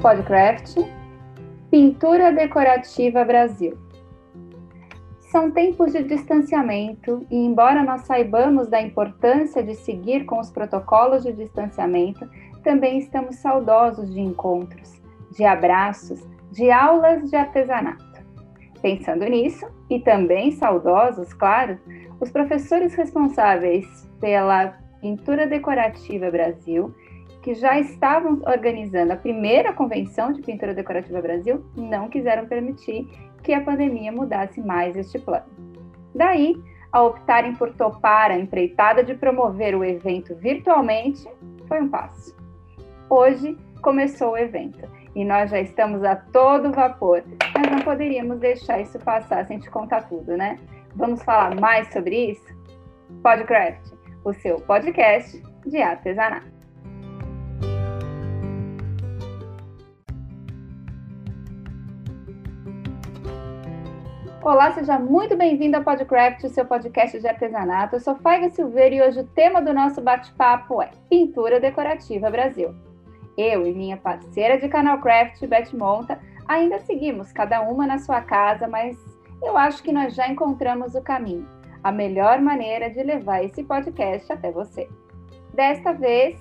Podcraft, Pintura Decorativa Brasil. São tempos de distanciamento e, embora nós saibamos da importância de seguir com os protocolos de distanciamento, também estamos saudosos de encontros, de abraços, de aulas de artesanato. Pensando nisso, e também saudosos, claro, os professores responsáveis pela Pintura Decorativa Brasil, que já estavam organizando a primeira convenção de Pintura Decorativa Brasil, não quiseram permitir que a pandemia mudasse mais este plano. Daí, a optarem por topar a empreitada de promover o evento virtualmente, foi um passo. Hoje começou o evento e nós já estamos a todo vapor, mas não poderíamos deixar isso passar sem te contar tudo, né? Vamos falar mais sobre isso? Podcraft, o seu podcast de artesanato. Olá, seja muito bem-vindo ao Podcraft, o seu podcast de artesanato. Eu sou Faiga Silveira e hoje o tema do nosso bate-papo é Pintura Decorativa Brasil. Eu e minha parceira de canal Craft, Beth Monta, ainda seguimos cada uma na sua casa, mas eu acho que nós já encontramos o caminho, a melhor maneira de levar esse podcast até você. Desta vez,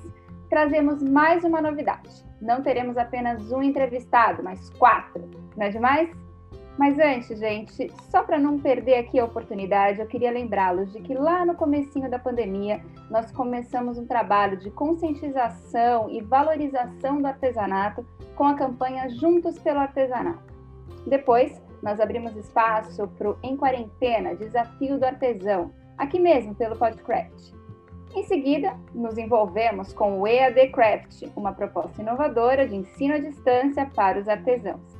trazemos mais uma novidade. Não teremos apenas um entrevistado, mas quatro. Não é demais? Mas antes, gente, só para não perder aqui a oportunidade, eu queria lembrá-los de que lá no comecinho da pandemia, nós começamos um trabalho de conscientização e valorização do artesanato com a campanha Juntos pelo Artesanato. Depois, nós abrimos espaço para o Em Quarentena, Desafio do Artesão, aqui mesmo pelo Podcraft. Em seguida, nos envolvemos com o EAD Craft, uma proposta inovadora de ensino à distância para os artesãos.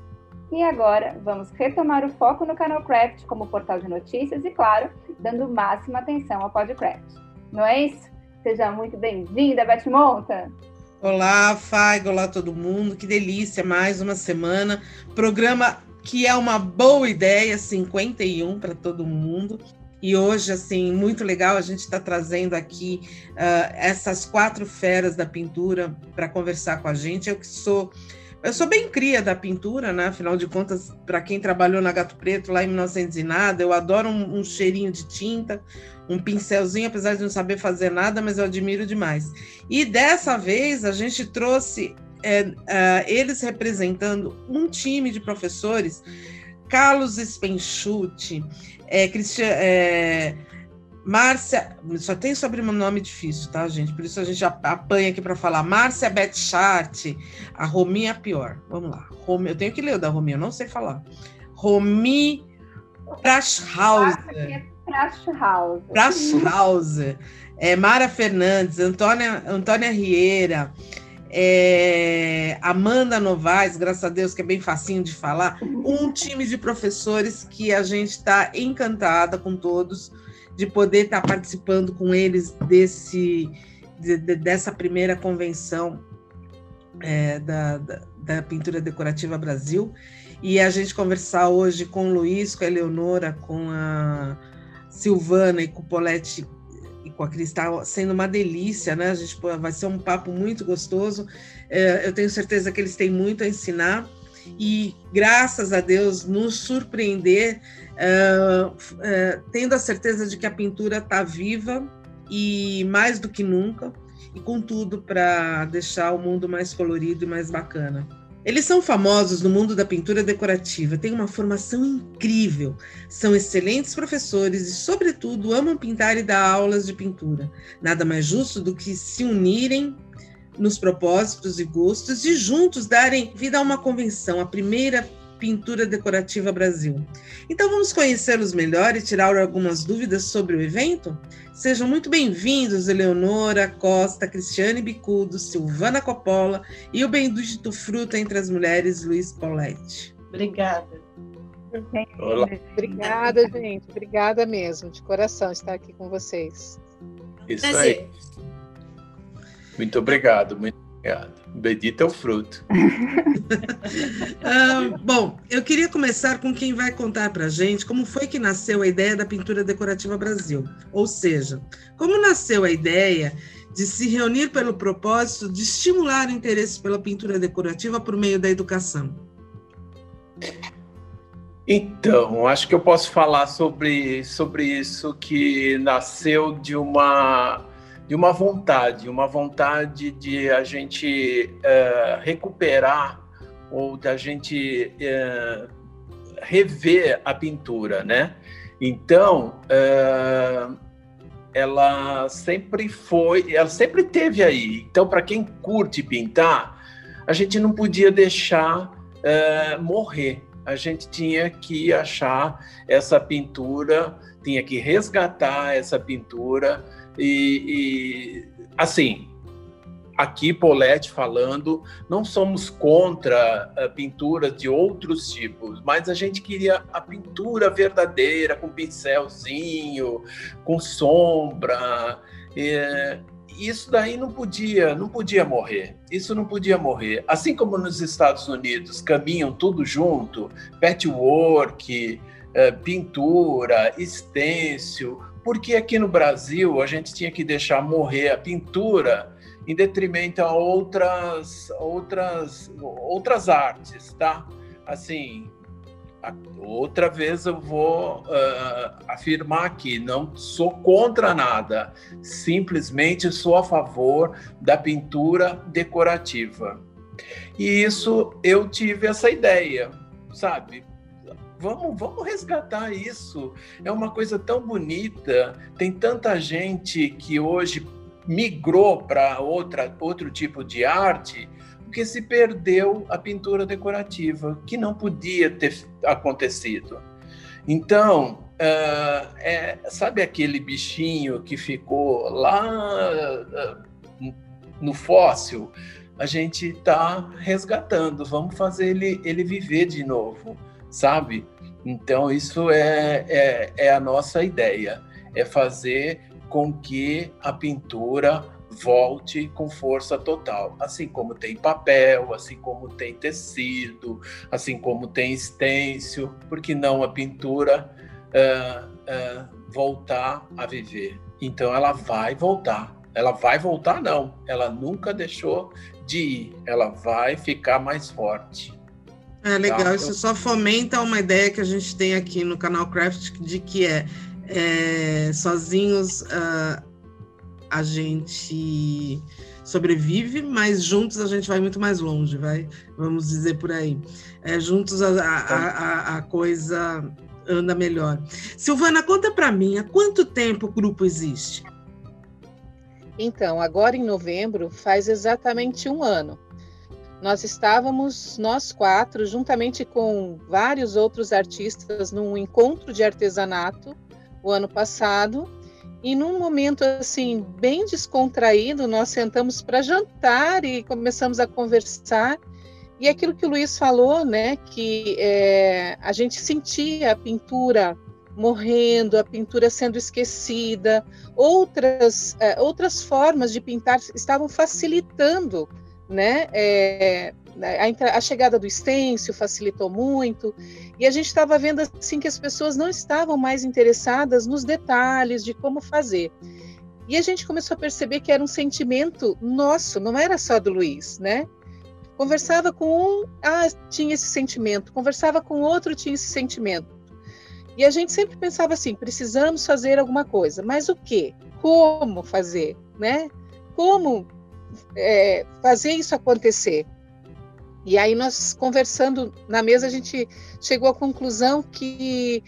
E agora vamos retomar o foco no canal Craft como portal de notícias e, claro, dando máxima atenção ao Podcraft. Não é isso? Seja muito bem-vinda, Beth Monta! Olá, Faigo, olá todo mundo, que delícia, mais uma semana. Programa que é uma boa ideia, 51 para todo mundo. E hoje, assim, muito legal, a gente está trazendo aqui uh, essas quatro feras da pintura para conversar com a gente. Eu que sou eu sou bem cria da pintura, né? Afinal de contas, para quem trabalhou na Gato Preto lá em 1900 e nada, eu adoro um, um, cheirinho de tinta, um pincelzinho, apesar de não saber fazer nada, mas eu admiro demais. E dessa vez a gente trouxe é, uh, eles representando um time de professores, Carlos Spenchute, é, Cristian, é, Márcia, só tem sobrenome difícil, tá, gente? Por isso a gente apanha aqui para falar. Márcia Betchart, a Rominha pior. Vamos lá. Romi, eu tenho que ler o da Rominha, eu não sei falar. Romi Prashhauser. Prashhauser. Prashhauser. É, Mara Fernandes, Antônia, Antônia Rieira, é, Amanda Novaes, graças a Deus, que é bem facinho de falar. Um time de professores que a gente está encantada com todos de poder estar participando com eles desse, de, de, dessa primeira convenção é, da, da, da, Pintura Decorativa Brasil. E a gente conversar hoje com o Luiz, com a Eleonora, com a Silvana e com o Polete e com a Cristal, sendo uma delícia, né? A gente vai ser um papo muito gostoso. É, eu tenho certeza que eles têm muito a ensinar e, graças a Deus, nos surpreender uh, uh, tendo a certeza de que a pintura está viva e mais do que nunca, e com tudo para deixar o mundo mais colorido e mais bacana. Eles são famosos no mundo da pintura decorativa, têm uma formação incrível, são excelentes professores e, sobretudo, amam pintar e dar aulas de pintura. Nada mais justo do que se unirem nos propósitos e gostos e juntos darem vida a uma convenção, a primeira Pintura Decorativa Brasil. Então vamos conhecê-los melhor e tirar algumas dúvidas sobre o evento? Sejam muito bem-vindos, Eleonora Costa, Cristiane Bicudo, Silvana Coppola e o bendito fruto entre as mulheres, Luiz Paulette. Obrigada. Olá. Obrigada, gente. Obrigada mesmo, de coração, estar aqui com vocês. Isso aí. Muito obrigado, muito obrigado. Bendito é o fruto. ah, bom, eu queria começar com quem vai contar para gente como foi que nasceu a ideia da pintura decorativa Brasil. Ou seja, como nasceu a ideia de se reunir pelo propósito de estimular o interesse pela pintura decorativa por meio da educação? Então, acho que eu posso falar sobre, sobre isso que nasceu de uma de uma vontade, uma vontade de a gente uh, recuperar ou da gente uh, rever a pintura, né? Então, uh, ela sempre foi, ela sempre teve aí. Então, para quem curte pintar, a gente não podia deixar morrer. A gente tinha que achar essa pintura, tinha que resgatar essa pintura e, e assim, aqui Paulette falando, não somos contra a pintura de outros tipos, mas a gente queria a pintura verdadeira, com pincelzinho, com sombra. É, isso daí não podia, não podia morrer. Isso não podia morrer. Assim como nos Estados Unidos caminham tudo junto, patchwork, é, pintura, stencil, porque aqui no Brasil a gente tinha que deixar morrer a pintura em detrimento a outras outras outras artes, tá? Assim, outra vez eu vou uh, afirmar aqui, não sou contra nada, simplesmente sou a favor da pintura decorativa. E isso eu tive essa ideia, sabe? Vamos, vamos resgatar isso. É uma coisa tão bonita. Tem tanta gente que hoje migrou para outra outro tipo de arte porque se perdeu a pintura decorativa, que não podia ter acontecido. Então, uh, é, sabe aquele bichinho que ficou lá uh, no fóssil? A gente está resgatando, vamos fazer ele, ele viver de novo sabe? Então, isso é, é, é a nossa ideia, é fazer com que a pintura volte com força total, assim como tem papel, assim como tem tecido, assim como tem estêncil, porque não a pintura uh, uh, voltar a viver? Então ela vai voltar, ela vai voltar não, ela nunca deixou de ir, ela vai ficar mais forte. É legal, tá? isso só fomenta uma ideia que a gente tem aqui no canal Craft de que é, é sozinhos uh, a gente sobrevive, mas juntos a gente vai muito mais longe, vai, vamos dizer por aí. É, juntos a, a, a, a coisa anda melhor. Silvana, conta para mim, há quanto tempo o grupo existe? Então, agora em novembro faz exatamente um ano. Nós estávamos, nós quatro, juntamente com vários outros artistas, num encontro de artesanato o ano passado. E num momento assim bem descontraído, nós sentamos para jantar e começamos a conversar. E aquilo que o Luiz falou, né, que é, a gente sentia a pintura morrendo, a pintura sendo esquecida, outras, é, outras formas de pintar estavam facilitando né? É, a, a, chegada do stencil facilitou muito e a gente estava vendo assim que as pessoas não estavam mais interessadas nos detalhes de como fazer. E a gente começou a perceber que era um sentimento nosso, não era só do Luiz, né? Conversava com um, ah, tinha esse sentimento, conversava com outro, tinha esse sentimento. E a gente sempre pensava assim, precisamos fazer alguma coisa, mas o que? Como fazer, né? Como é, fazer isso acontecer. E aí nós conversando na mesa a gente chegou à conclusão que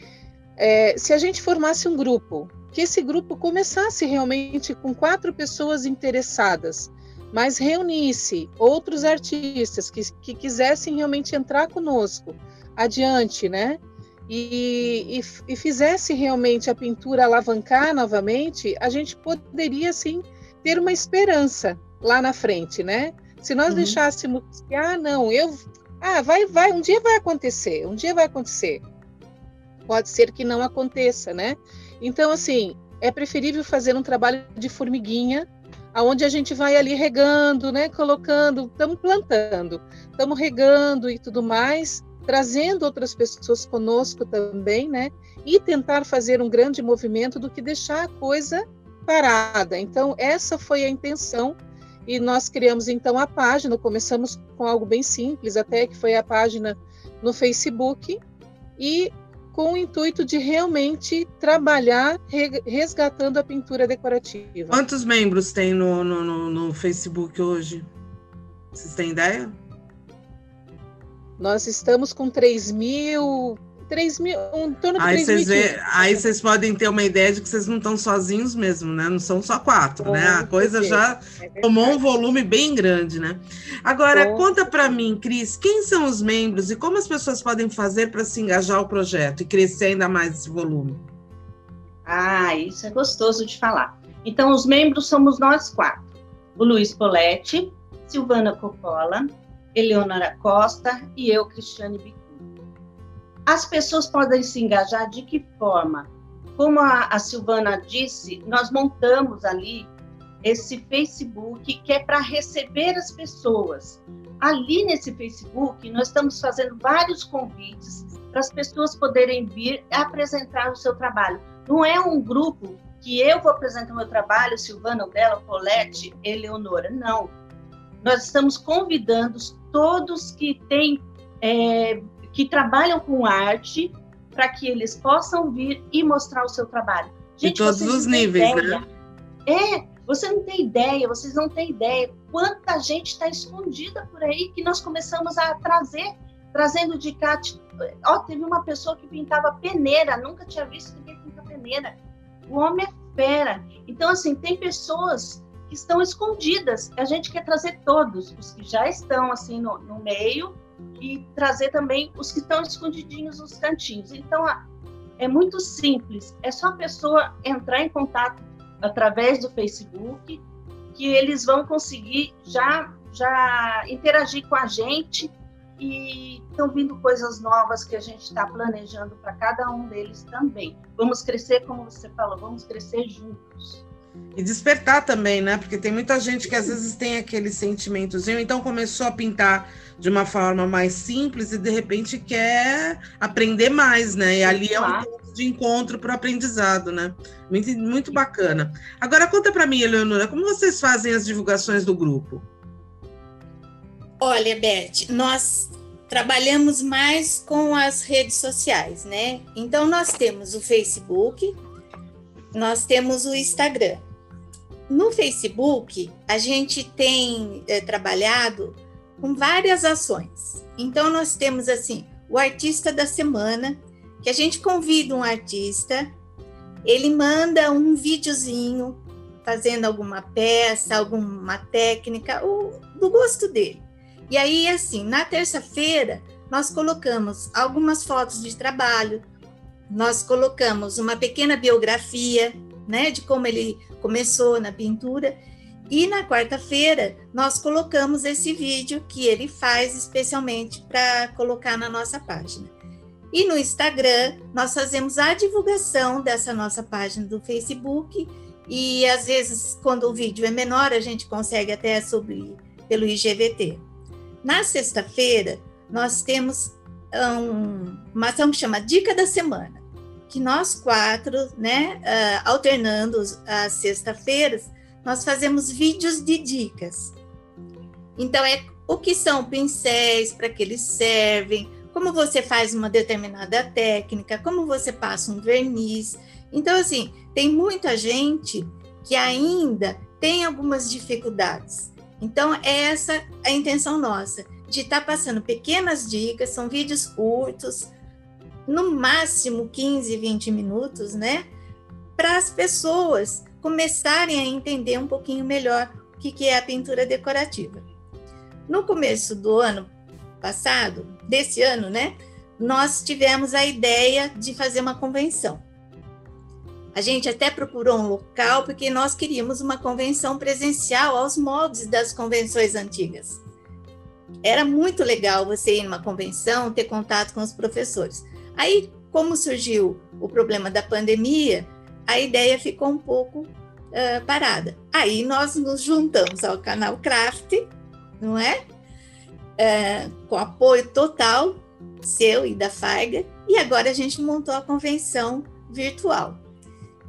é, se a gente formasse um grupo, que esse grupo começasse realmente com quatro pessoas interessadas, mas reunisse outros artistas que, que quisessem realmente entrar conosco adiante, né? E, e, e fizesse realmente a pintura alavancar novamente, a gente poderia sim ter uma esperança lá na frente, né? Se nós uhum. deixássemos que, ah, não, eu. Ah, vai, vai, um dia vai acontecer, um dia vai acontecer. Pode ser que não aconteça, né? Então, assim, é preferível fazer um trabalho de formiguinha, aonde a gente vai ali regando, né? Colocando, estamos plantando, estamos regando e tudo mais, trazendo outras pessoas conosco também, né? E tentar fazer um grande movimento do que deixar a coisa parada. Então, essa foi a intenção e nós criamos então a página. Começamos com algo bem simples, até que foi a página no Facebook e com o intuito de realmente trabalhar resgatando a pintura decorativa. Quantos membros tem no, no, no, no Facebook hoje? Vocês têm ideia? Nós estamos com 3 mil, 3 mil, em torno de aí 3 mil. Aí vocês podem ter uma ideia de que vocês não estão sozinhos mesmo, né? Não são só quatro, né? A coisa já é tomou um volume bem grande, né? Agora, Bom, conta para mim, Cris, quem são os membros e como as pessoas podem fazer para se engajar ao projeto e crescer ainda mais esse volume? Ah, isso é gostoso de falar. Então, os membros somos nós quatro. O Luiz Poletti, Silvana Coppola, Eleonora Costa e eu, Cristiane Bicu. As pessoas podem se engajar de que forma? Como a, Silvana disse, nós montamos ali esse Facebook que é para receber as pessoas. Ali nesse Facebook, nós estamos fazendo vários convites para as pessoas poderem vir apresentar o seu trabalho. Não é um grupo que eu vou apresentar o meu trabalho, Silvana, Bela, Colette, Eleonora. Não. Nós estamos convidando todos que têm é, que trabalham com arte para que eles possam vir e mostrar o seu trabalho. Gente, de todos os níveis, ideia. né? É, você não tem ideia, vocês não têm ideia quanta gente está escondida por aí que nós começamos a trazer, trazendo de cá. Ó, teve uma pessoa que pintava peneira, nunca tinha visto ninguém pintar peneira. O homem é fera. Então, assim, tem pessoas que estão escondidas. A gente quer trazer todos, os que já estão assim no, no meio e trazer também os que estão escondidinhos nos cantinhos. Então, é muito simples. É só a pessoa entrar em contato através do Facebook que eles vão conseguir já já interagir com a gente e estão vindo coisas novas que a gente está planejando para cada um deles também. Vamos crescer, como você falou, vamos crescer juntos. E despertar também, né? Porque tem muita gente que às vezes tem aquele sentimentozinho, então começou a pintar de uma forma mais simples e de repente quer aprender mais, né? E ali é um ponto de encontro para o aprendizado, né? Muito, muito bacana. Agora conta para mim, Eleonora, como vocês fazem as divulgações do grupo? Olha, Beth, nós trabalhamos mais com as redes sociais, né? Então nós temos o Facebook, nós temos o Instagram. No Facebook, a gente tem é, trabalhado com várias ações. Então, nós temos assim o artista da semana, que a gente convida um artista, ele manda um videozinho fazendo alguma peça, alguma técnica, o, do gosto dele. E aí, assim, na terça-feira, nós colocamos algumas fotos de trabalho, nós colocamos uma pequena biografia, né, de como ele começou na pintura. E na quarta-feira nós colocamos esse vídeo que ele faz especialmente para colocar na nossa página. E no Instagram nós fazemos a divulgação dessa nossa página do Facebook e às vezes quando o vídeo é menor a gente consegue até subir pelo IGVT. Na sexta-feira nós temos um, uma ação que chama Dica da Semana que nós quatro, né, uh, alternando as sexta-feiras, nós fazemos vídeos de dicas. Então, é o que são pincéis, para que eles servem, como você faz uma determinada técnica, como você passa um verniz. Então, assim, tem muita gente que ainda tem algumas dificuldades. Então, é essa a intenção nossa, de estar tá passando pequenas dicas, são vídeos curtos, no máximo 15, 20 minutos, né? Para as pessoas começarem a entender um pouquinho melhor o que, é a pintura decorativa. No começo do ano passado, desse ano, né? Nós tivemos a ideia de fazer uma convenção. A gente até procurou um local porque nós queríamos uma convenção presencial aos moldes das convenções antigas. Era muito legal você ir numa convenção, ter contato com os professores. Aí, como surgiu o problema da pandemia, a ideia ficou um pouco uh, parada. Aí nós nos juntamos ao canal Craft, não é? Uh, com apoio total seu e da Faiga, e agora a gente montou a convenção virtual.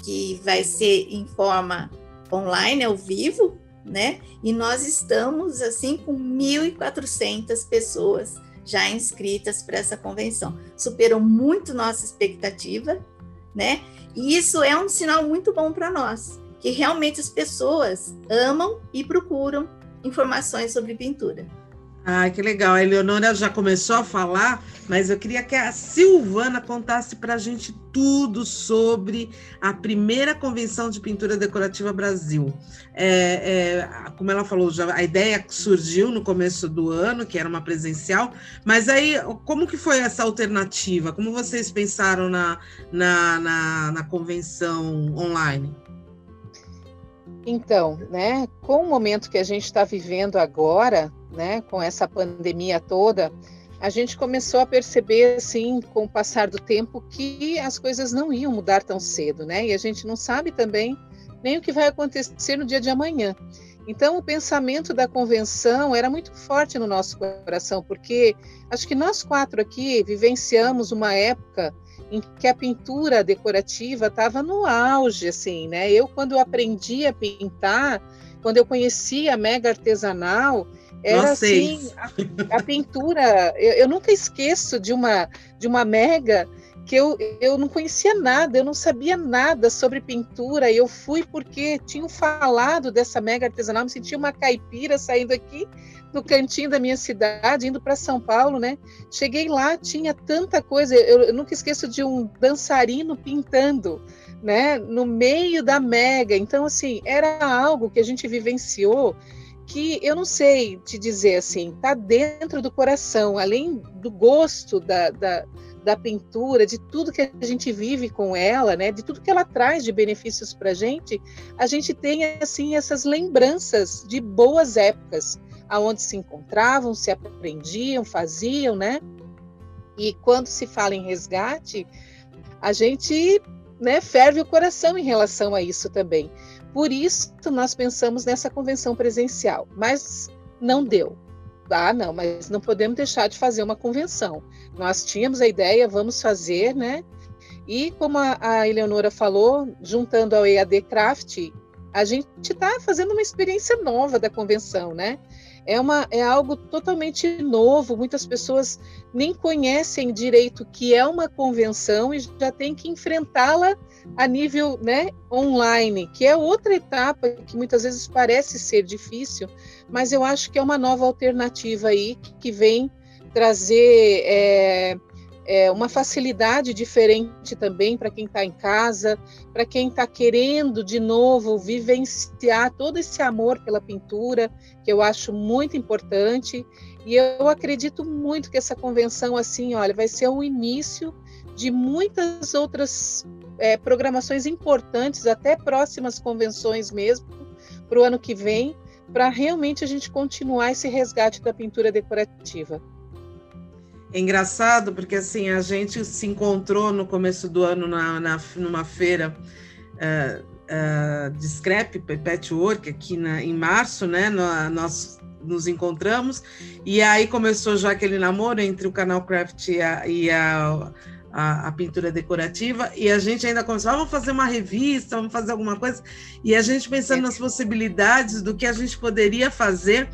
que vai ser em forma online, ao vivo, né? E nós estamos assim com 1.400 pessoas já inscritas para essa convenção. Superou muito nossa expectativa, né? E isso é um sinal muito bom para nós, que realmente as pessoas amam e procuram informações sobre pintura. Ah, que legal. A Eleonora já começou a falar, mas eu queria que a Silvana contasse para a gente tudo sobre a primeira convenção de pintura decorativa Brasil. É, é, como ela falou, já, a ideia surgiu no começo do ano, que era uma presencial, mas aí como que foi essa alternativa? Como vocês pensaram na, na, na, na convenção online? Então, né, com o momento que a gente está vivendo agora, né, com essa pandemia toda, a gente começou a perceber, assim, com o passar do tempo, que as coisas não iam mudar tão cedo, né? E a gente não sabe também nem o que vai acontecer no dia de amanhã. Então, o pensamento da convenção era muito forte no nosso coração, porque acho que nós quatro aqui vivenciamos uma época em que a pintura decorativa estava no auge, assim, né? Eu, quando aprendi a pintar, quando eu conheci a mega artesanal, era assim, a, a pintura. Eu, eu, nunca esqueço de uma de uma mega que eu, eu não conhecia nada, eu não sabia nada sobre pintura. E eu fui porque tinham falado dessa mega artesanal, me sentia uma caipira saindo aqui no cantinho da minha cidade, indo para São Paulo, né? Cheguei lá, tinha tanta coisa. Eu, eu, nunca esqueço de um dançarino pintando, né? No meio da mega. Então, assim, era algo que a gente vivenciou que eu não sei te dizer assim, tá dentro do coração, além do gosto da, da, da pintura, de tudo que a gente vive com ela, né? De tudo que ela traz de benefícios para a gente, a gente tem assim essas lembranças de boas épocas aonde se encontravam, se aprendiam, faziam, né? E quando se fala em resgate, a gente né, ferve o coração em relação a isso também. Por isso nós pensamos nessa convenção presencial, mas não deu. Ah, não, mas não podemos deixar de fazer uma convenção. Nós tínhamos a ideia, vamos fazer, né? E como a, a Eleonora falou, juntando ao EAD Craft, a gente está fazendo uma experiência nova da convenção, né? É, uma, é algo totalmente novo, muitas pessoas nem conhecem direito que é uma convenção e já tem que enfrentá-la a nível né, online, que é outra etapa que muitas vezes parece ser difícil, mas eu acho que é uma nova alternativa aí que vem trazer é, é, uma facilidade diferente também para quem está em casa, para quem está querendo de novo vivenciar todo esse amor pela pintura, que eu acho muito importante. E eu acredito muito que essa convenção, assim, olha, vai ser o início de muitas outras é, programações importantes, até próximas convenções mesmo, para o ano que vem, para realmente a gente continuar esse resgate da pintura decorativa. É engraçado porque assim a gente se encontrou no começo do ano na, na numa feira uh, uh, de scrap patchwork aqui na, em março, né? No, nós nos encontramos. E aí começou já aquele namoro entre o canal Craft e a, e a, a, a, pintura decorativa. E a gente ainda começou, ah, vamos fazer uma revista, vamos fazer alguma coisa. E a gente pensando nas possibilidades do que a gente poderia fazer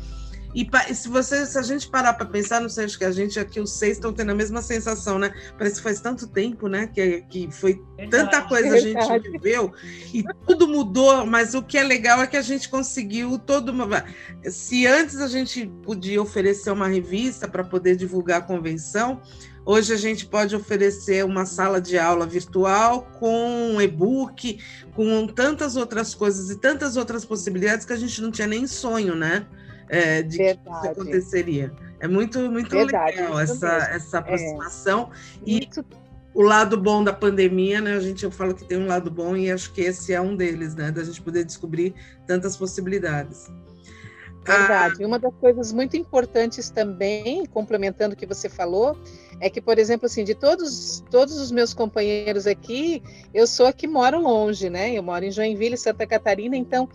e se você, se a gente parar para pensar, não sei, acho que a gente aqui, os seis, estão tendo a mesma sensação, né? Parece que faz tanto tempo, né? Que, que foi verdade, tanta coisa a gente viveu e tudo mudou, mas o que é legal é que a gente conseguiu todo uma. Se antes a gente podia oferecer uma revista para poder divulgar a convenção, Hoje a gente pode oferecer uma sala de aula virtual com um e-book, com tantas outras coisas e tantas outras possibilidades que a gente não tinha nem sonho, né? É, de Verdade. que isso aconteceria. É muito, muito Verdade, legal essa, essa é. aproximação. É. E isso... o lado bom da pandemia, né? A gente eu falo que tem um lado bom e acho que esse é um deles, né? Da gente poder descobrir tantas possibilidades. Verdade. Ah, Uma das coisas muito importantes também, complementando o que você falou, é que, por exemplo, assim, de todos, todos os meus companheiros aqui, eu sou a que moro longe, né? Eu moro em Joinville, Santa Catarina, então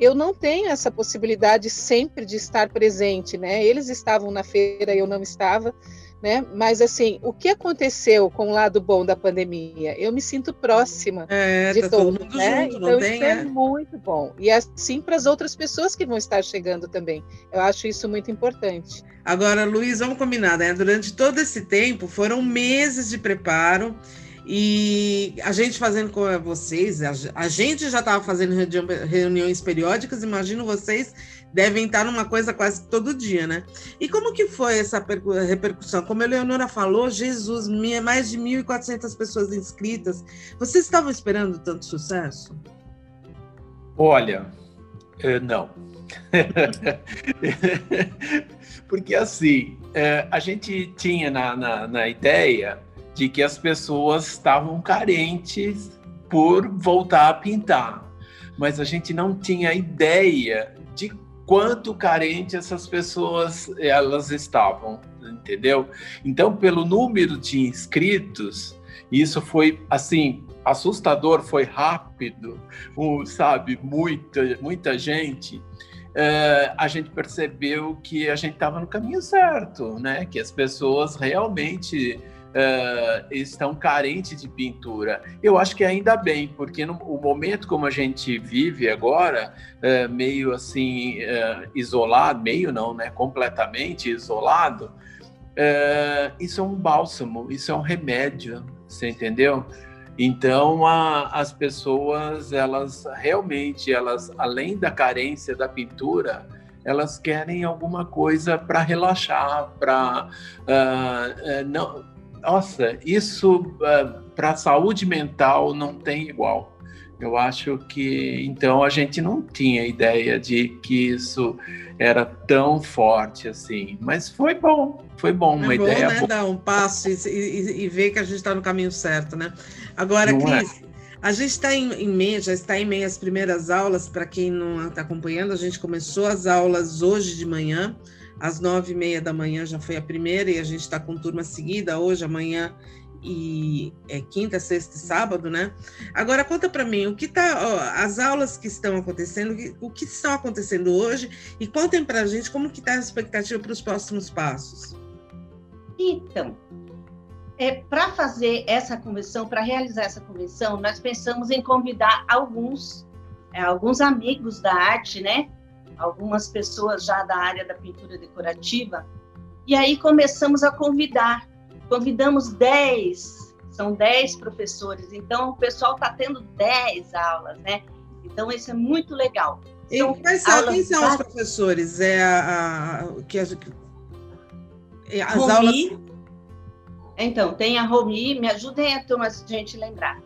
eu não tenho essa possibilidade sempre de estar presente, né? Eles estavam na feira, eu não estava, né? Mas assim, o que aconteceu com o lado bom da pandemia? Eu me sinto próxima é, de tá todos, todo né? Junto, então tem, isso é, é muito bom. E assim para as outras pessoas que vão estar chegando também. Eu acho isso muito importante. Agora, Luiz, vamos combinar, né? Durante todo esse tempo foram meses de preparo. E a gente fazendo com vocês, a, gente já estava fazendo reuniões periódicas, imagino vocês devem estar numa coisa quase todo dia, né? E como que foi essa repercussão? Como a Leonora falou, Jesus, mais de 1.400 pessoas inscritas. Vocês estavam esperando tanto sucesso? Olha, eh, não. Porque assim, eh, a gente tinha na, na, na ideia de que as pessoas estavam carentes por voltar a pintar, mas a gente não tinha ideia de quanto carente essas pessoas elas estavam, entendeu? Então, pelo número de inscritos, isso foi assim assustador, foi rápido, sabe? Muita, muita gente. Uh, a gente percebeu que a gente estava no caminho certo, né? Que as pessoas realmente uh, estão carentes de pintura. Eu acho que ainda bem, porque no o momento como a gente vive agora, uh, meio assim uh, isolado, meio não, né? Completamente isolado. isso é um bálsamo, isso é um remédio, você entendeu? Então, a, as pessoas, elas realmente, elas, além da carência da pintura, elas querem alguma coisa para relaxar, para uh, uh, não nossa, isso ah, para a saúde mental não tem igual. Eu acho que então a gente não tinha ideia de que isso era tão forte assim, mas foi bom, foi bom, uma é bom, ideia né? boa. Dar um passo e, e, e ver que a gente está no caminho certo, né? Agora, não é? Cris, é. A gente está em, em meio, já está em meio às primeiras aulas. Para quem não está acompanhando, a gente começou as aulas hoje de manhã às nove e meia da manhã já foi a primeira e a gente está com turma seguida hoje, amanhã e é quinta, sexta e sábado, né? Agora conta para mim o que tá, ó, as aulas que estão acontecendo, o que estão acontecendo hoje e contem para a gente como que está a expectativa para os próximos passos. Então, é, para fazer essa convenção, para realizar essa convenção, nós pensamos em convidar alguns, é, alguns amigos da arte, né? algumas pessoas já da área da pintura decorativa, e aí começamos a convidar. Convidamos 10, são 10 professores, então o pessoal está tendo 10 aulas, né? Então isso é muito legal. São e quais são, quem são os professores? É a, a que as, é, as Romi, aulas. Então, tem a Romi, me ajudem a turma, a gente lembrar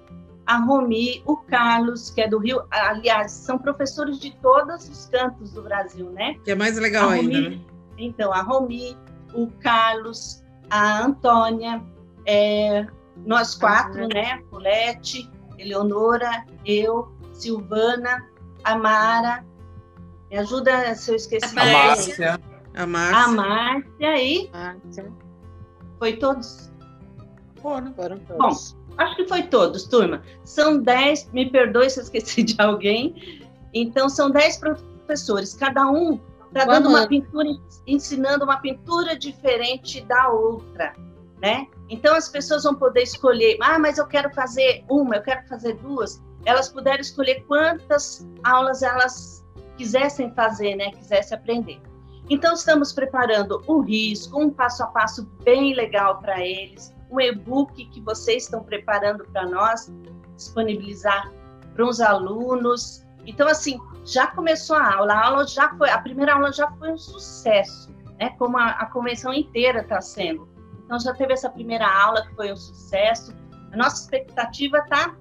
a Romi, o Carlos, que é do Rio, aliás, são professores de todos os cantos do Brasil, né? Que é mais legal Romi, ainda, né? Então, a Romi, o Carlos, a Antônia, é, nós quatro, né? Colete, Eleonora, eu, Silvana, a Mara, me ajuda se eu esqueci. A Márcia. A Márcia. A Márcia e... Márcia. Foi todos? Foram. Foram todos. Bom, Acho que foi todos, turma. São 10, me perdoe se eu esqueci de alguém. Então, são 10 professores, cada um está dando uma pintura, ensinando uma pintura diferente da outra, né? Então, as pessoas vão poder escolher, ah, mas eu quero fazer uma, eu quero fazer duas. Elas puderam escolher quantas aulas elas quisessem fazer, né? Quisessem aprender. Então, estamos preparando o risco, um passo a passo bem legal para eles um e-book que vocês estão preparando para nós disponibilizar para os alunos. Então, assim, já começou a aula, a aula já foi, a primeira aula já foi um sucesso, né? Como a, a convenção inteira está sendo. Então, já teve essa primeira aula que foi um sucesso. A nossa expectativa está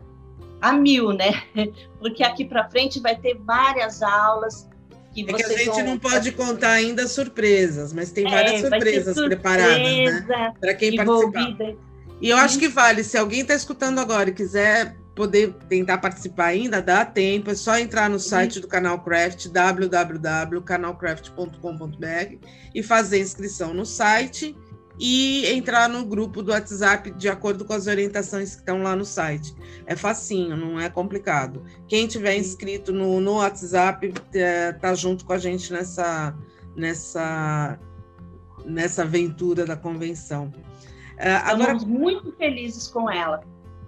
a mil, né? Porque aqui para frente vai ter várias aulas, que é que a gente vão... não pode contar ainda surpresas, mas tem várias é, surpresas surpresa preparadas, né? Para quem participar. E eu acho que vale, se alguém está escutando agora e quiser poder tentar participar ainda, dá tempo, é só entrar no site do Canal Craft, www.canalcraft.com.br e fazer inscrição no site e entrar no grupo do WhatsApp de acordo com as orientações que estão lá no site. É facinho, não é complicado. Quem tiver inscrito no, no WhatsApp é, tá junto com a gente nessa nessa nessa aventura da convenção. Uh, agora... Estamos muito felizes com ela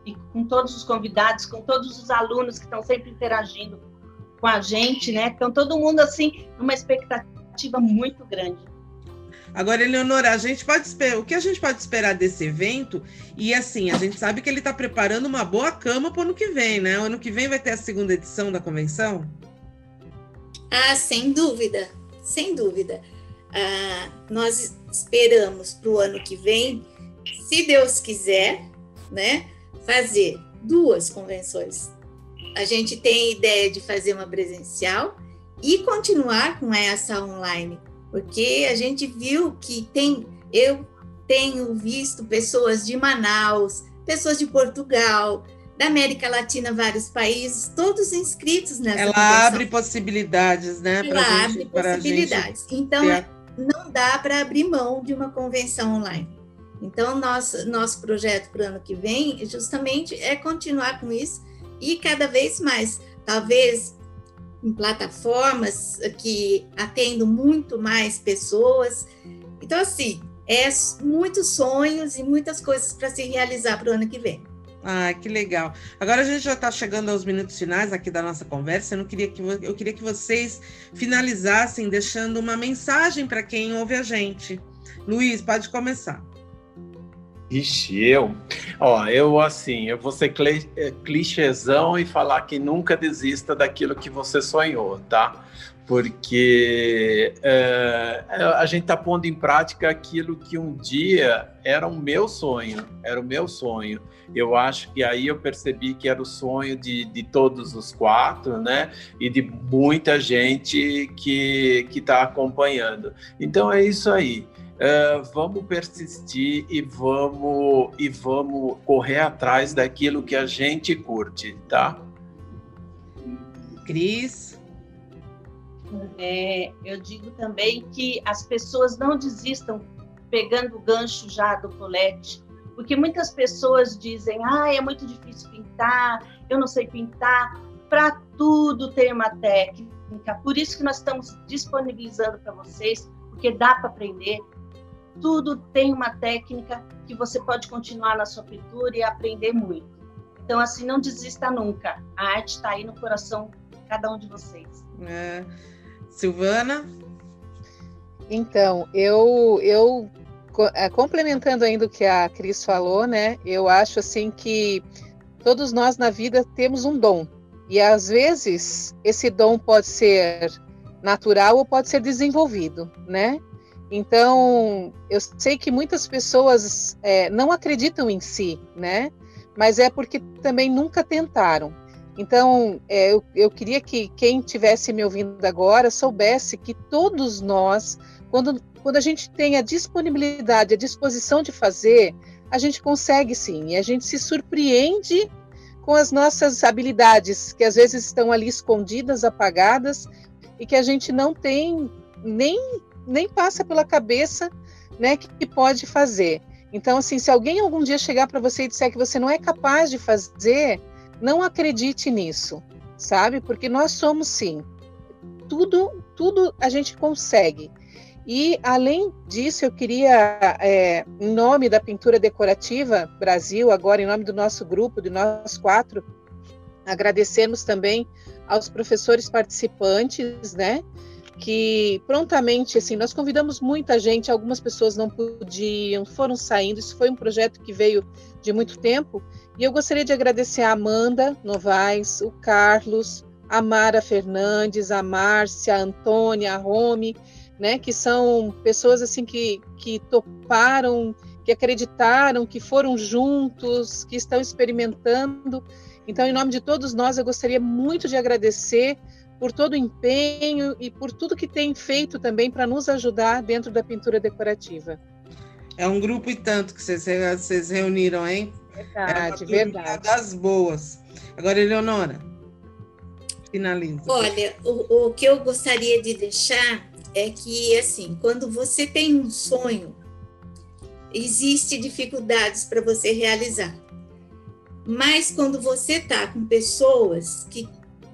e com todos os convidados, com todos os alunos que estão sempre interagindo com a gente, né? Então todo mundo assim numa expectativa muito grande. Agora, Eleonora, a gente pode esperar, o que a gente pode esperar desse evento? E assim, a gente sabe que ele está preparando uma boa cama para o ano que vem, né? O ano que vem vai ter a segunda edição da convenção? Ah, sem dúvida, sem dúvida. Ah, nós esperamos para o ano que vem, se Deus quiser, né, fazer duas convenções. A gente tem ideia de fazer uma presencial e continuar com essa online porque a gente viu que tem, eu tenho visto pessoas de Manaus, pessoas de Portugal, da América Latina, vários países, todos inscritos nessa Ela abre possibilidades, né? Ela gente, abre possibilidades. Então, ter... não dá para abrir mão de uma convenção online. Então, nosso, nosso projeto para o ano que vem, justamente, é continuar com isso e cada vez mais. Talvez em plataformas que atendem muito mais pessoas. Então, assim, é muitos sonhos e muitas coisas para se realizar para o ano que vem. Ah, que legal. Agora a gente já está chegando aos minutos finais aqui da nossa conversa. Eu, não queria que, eu queria que vocês finalizassem deixando uma mensagem para quem ouve a gente. Luiz, pode começar. Ixi, eu? Ó, eu assim, eu vou ser é, clichêzão e falar que nunca desista daquilo que você sonhou, tá? Porque é, a gente está pondo em prática aquilo que um dia era o meu sonho, era o meu sonho. Eu acho que aí eu percebi que era o sonho de, de todos os quatro, né? E de muita gente que está acompanhando. Então é isso aí. Uh, vamos persistir e vamos e vamos correr atrás daquilo que a gente curte, tá? Cris? É, eu digo também que as pessoas não desistam pegando o gancho já do colete, porque muitas pessoas dizem, ah, é muito difícil pintar, eu não sei pintar. Para tudo tem uma técnica, por isso que nós estamos disponibilizando para vocês, porque dá para aprender, tudo tem uma técnica que você pode continuar na sua pintura e aprender muito. Então, assim, não desista nunca. A arte está aí no coração de cada um de vocês. É. Silvana? Então, eu, eu é, complementando ainda o que a Cris falou, né? Eu acho assim que todos nós na vida temos um dom. E às vezes esse dom pode ser natural ou pode ser desenvolvido, né? Então, eu sei que muitas pessoas é, não acreditam em si, né? Mas é porque também nunca tentaram. Então, é, eu, eu queria que quem estivesse me ouvindo agora soubesse que todos nós, quando, quando a gente tem a disponibilidade, a disposição de fazer, a gente consegue sim, e a gente se surpreende com as nossas habilidades, que às vezes estão ali escondidas, apagadas, e que a gente não tem nem nem passa pela cabeça, né, que, pode fazer. Então, assim, se alguém algum dia chegar para você e disser que você não é capaz de fazer, não acredite nisso, sabe? Porque nós somos sim. Tudo, tudo a gente consegue. E além disso, eu queria, é, em nome da Pintura Decorativa Brasil, agora em nome do nosso grupo, de nós quatro, agradecermos também aos professores participantes, né? Que prontamente, assim, nós convidamos muita gente, algumas pessoas não podiam, foram saindo, isso foi um projeto que veio de muito tempo, e eu gostaria de agradecer a Amanda Novaes, o Carlos, a Mara Fernandes, a Márcia, a Antônia, a Rome, né, que são pessoas, assim, que, que toparam, que acreditaram, que foram juntos, que estão experimentando, então, em nome de todos nós, eu gostaria muito de agradecer por todo o empenho e por tudo que tem feito também para nos ajudar dentro da pintura decorativa. É um grupo e tanto que vocês, vocês reuniram, hein? Verdade, é verdade. Das boas. Agora, Eleonora, finaliza. Olha, o, o que eu gostaria de deixar é que, assim, quando você tem um sonho, existe dificuldades para você realizar. Mas quando você está com pessoas que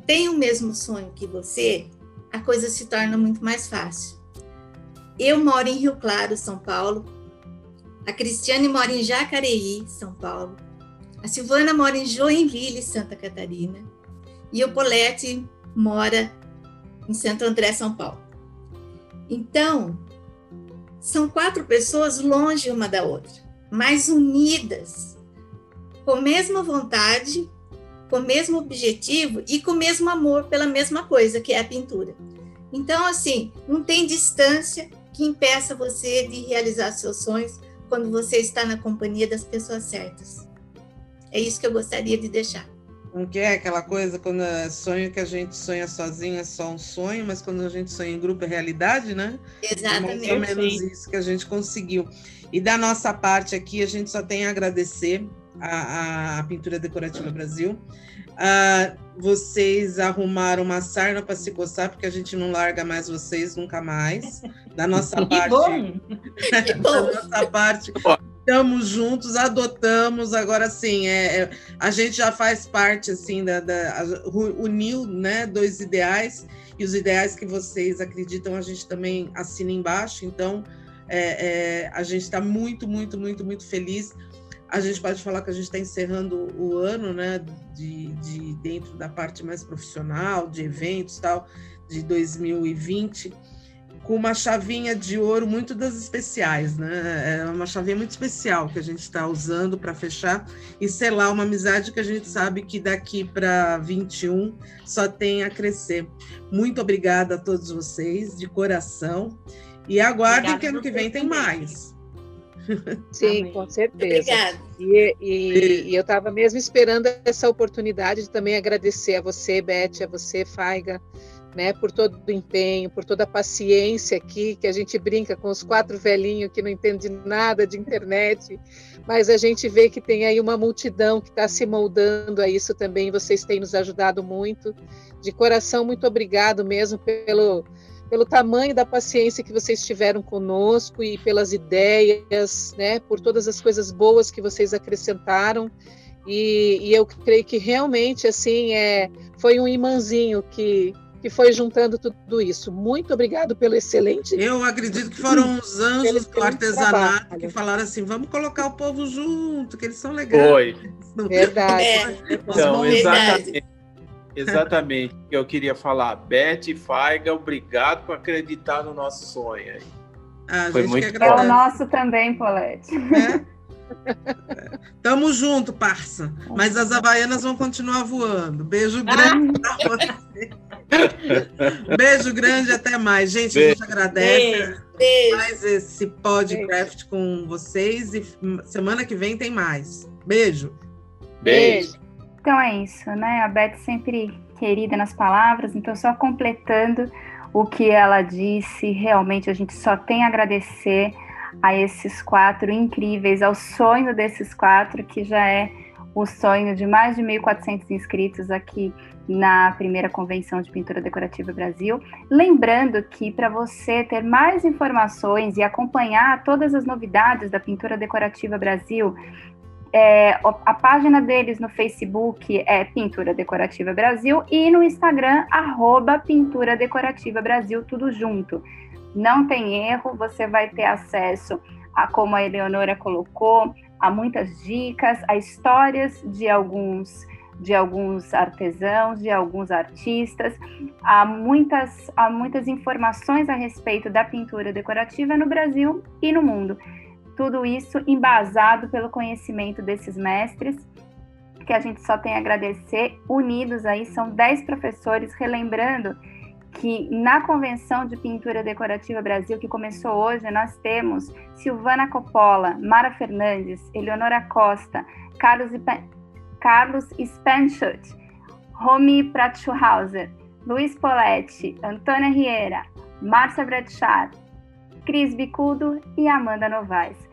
tem o mesmo sonho que você, a coisa se torna muito mais fácil. eu moro em Rio Claro, São Paulo. A Cristiane mora em Jacareí, São Paulo. A Silvana mora em Joinville, Santa Catarina. E o Polete mora em Santo André, São Paulo. Então, são quatro pessoas longe uma da outra, mas unidas, com a mesma vontade, com o mesmo objetivo e com o mesmo amor pela mesma coisa, que é a pintura. Então, assim, não tem distância que impeça você de realizar seus sonhos quando você está na companhia das pessoas certas. É isso que eu gostaria de deixar. Não que é aquela coisa quando é sonho que a gente sonha sozinho é só um sonho, mas quando a gente sonha em grupo é realidade, né? Exatamente. É mais ou menos isso que a gente conseguiu. E da nossa parte aqui, a gente só tem a agradecer a, a Pintura Decorativa Brasil. Uh, vocês arrumaram uma sarna para se coçar, porque a gente não larga mais vocês nunca mais. Da nossa parte. Bom. da nossa parte. Estamos juntos, adotamos, agora sim, é, é, a gente já faz parte assim da, da uniu né, dois ideais, e os ideais que vocês acreditam, a gente também assina embaixo, então é, é, a gente está muito, muito, muito, muito feliz a gente pode falar que a gente está encerrando o ano, né, de, de, dentro da parte mais profissional, de eventos tal, de 2020, com uma chavinha de ouro muito das especiais, né? É uma chavinha muito especial que a gente está usando para fechar e selar uma amizade que a gente sabe que daqui para 21 só tem a crescer. Muito obrigada a todos vocês, de coração, e aguardem que ano que vem tem mais. Sim, Amém. com certeza. Obrigada. E, e, e eu estava mesmo esperando essa oportunidade de também agradecer a você, Beth, a você, Faiga, né, por todo o empenho, por toda a paciência aqui, que a gente brinca com os quatro velhinhos que não entendem nada de internet, mas a gente vê que tem aí uma multidão que está se moldando a isso também, vocês têm nos ajudado muito. De coração, muito obrigado mesmo pelo pelo tamanho da paciência que vocês tiveram conosco e pelas ideias, né, por todas as coisas boas que vocês acrescentaram. E, e eu creio que realmente assim é, foi um imãzinho que que foi juntando tudo isso. Muito obrigado pelo excelente. Eu acredito que foram os anjos do artesanato trabalho. que falaram assim: vamos colocar o povo junto, que eles são legais. Foi. Verdade. É. Então, exatamente. Exatamente, que eu queria falar. Beth e Faiga, obrigado por acreditar no nosso sonho. Ah, Foi muito bom. É o nosso também, Paulette. É? Tamo junto, parça. Mas as havaianas vão continuar voando. Beijo grande ah. Beijo grande, até mais. Gente, Beijo. a gente agradece Beijo. mais esse podcast com vocês e semana que vem tem mais. Beijo. Beijo. Então é isso, né? A Beth sempre querida nas palavras, então só completando o que ela disse, realmente a gente só tem a agradecer a esses quatro incríveis, ao sonho desses quatro, que já é o sonho de mais de 1.400 inscritos aqui na primeira convenção de pintura decorativa Brasil. Lembrando que para você ter mais informações e acompanhar todas as novidades da pintura decorativa Brasil, é, a página deles no Facebook é Pintura Decorativa Brasil e no Instagram, arroba Pintura Decorativa Brasil, tudo junto. Não tem erro, você vai ter acesso a, como a Eleonora colocou, a muitas dicas, a histórias de alguns de alguns artesãos, de alguns artistas, há muitas, há muitas informações a respeito da pintura decorativa no Brasil e no mundo. Tudo isso embasado pelo conhecimento desses mestres, que a gente só tem a agradecer. Unidos aí, são 10 professores, relembrando que na Convenção de Pintura Decorativa Brasil, que começou hoje, nós temos Silvana Coppola, Mara Fernandes, Eleonora Costa, Carlos, Carlos Spanschut, Romy Pratschuhauser, Luiz Poletti, Antônia Riera, Márcia Bradshaw, Cris Bicudo e Amanda Novaes.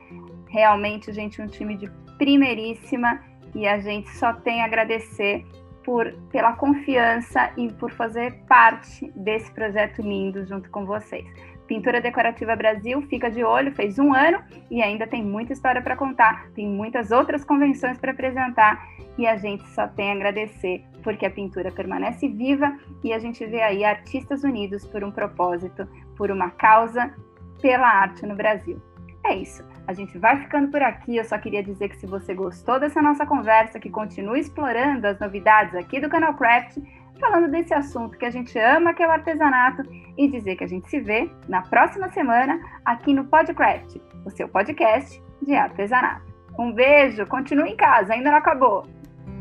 Realmente, gente, um time de primeiríssima e a gente só tem a agradecer por, pela confiança e por fazer parte desse projeto lindo junto com vocês. Pintura Decorativa Brasil fica de olho, fez um ano e ainda tem muita história para contar, tem muitas outras convenções para apresentar e a gente só tem a agradecer porque a pintura permanece viva e a gente vê aí artistas unidos por um propósito, por uma causa pela arte no Brasil. É isso. A gente vai ficando por aqui. Eu só queria dizer que se você gostou dessa nossa conversa, que continue explorando as novidades aqui do Canal Craft, falando desse assunto que a gente ama, que é o artesanato, e dizer que a gente se vê na próxima semana aqui no Podcraft, o seu podcast de artesanato. Um beijo, continue em casa, ainda não acabou.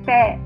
Até!